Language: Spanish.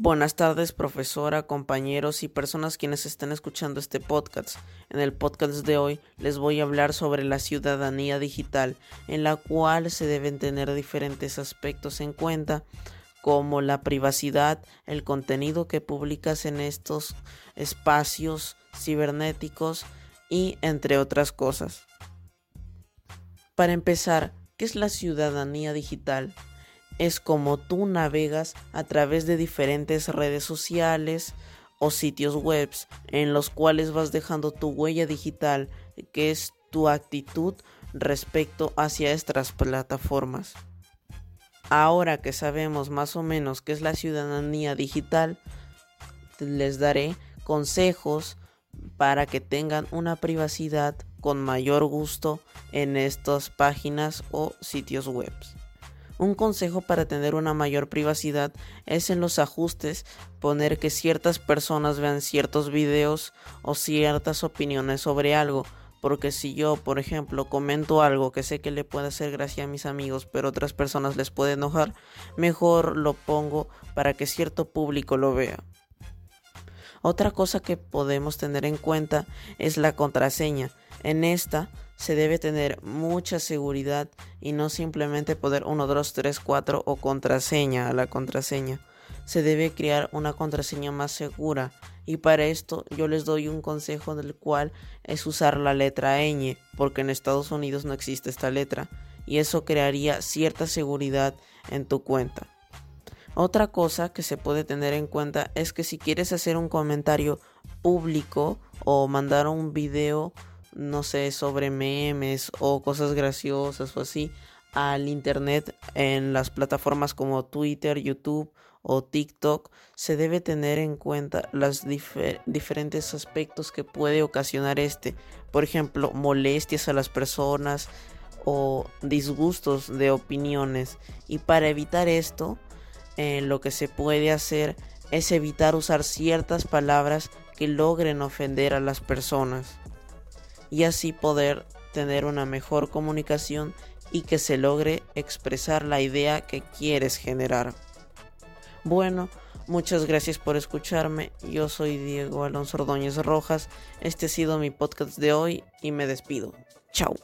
Buenas tardes, profesora, compañeros y personas quienes estén escuchando este podcast. En el podcast de hoy les voy a hablar sobre la ciudadanía digital, en la cual se deben tener diferentes aspectos en cuenta, como la privacidad, el contenido que publicas en estos espacios cibernéticos y entre otras cosas. Para empezar, ¿qué es la ciudadanía digital? Es como tú navegas a través de diferentes redes sociales o sitios web en los cuales vas dejando tu huella digital, que es tu actitud respecto hacia estas plataformas. Ahora que sabemos más o menos qué es la ciudadanía digital, les daré consejos para que tengan una privacidad con mayor gusto en estas páginas o sitios web. Un consejo para tener una mayor privacidad es en los ajustes poner que ciertas personas vean ciertos videos o ciertas opiniones sobre algo. Porque si yo, por ejemplo, comento algo que sé que le puede hacer gracia a mis amigos, pero otras personas les puede enojar, mejor lo pongo para que cierto público lo vea. Otra cosa que podemos tener en cuenta es la contraseña. En esta se debe tener mucha seguridad y no simplemente poner 1, 2, 3, 4 o contraseña a la contraseña. Se debe crear una contraseña más segura y para esto yo les doy un consejo del cual es usar la letra ñ porque en Estados Unidos no existe esta letra y eso crearía cierta seguridad en tu cuenta. Otra cosa que se puede tener en cuenta es que si quieres hacer un comentario público o mandar un video no sé, sobre memes o cosas graciosas o así al internet en las plataformas como Twitter, YouTube o TikTok, se debe tener en cuenta los diferentes aspectos que puede ocasionar este. Por ejemplo, molestias a las personas o disgustos de opiniones. Y para evitar esto, eh, lo que se puede hacer es evitar usar ciertas palabras que logren ofender a las personas y así poder tener una mejor comunicación y que se logre expresar la idea que quieres generar. Bueno, muchas gracias por escucharme. Yo soy Diego Alonso Ordóñez Rojas. Este ha sido mi podcast de hoy y me despido. Chao.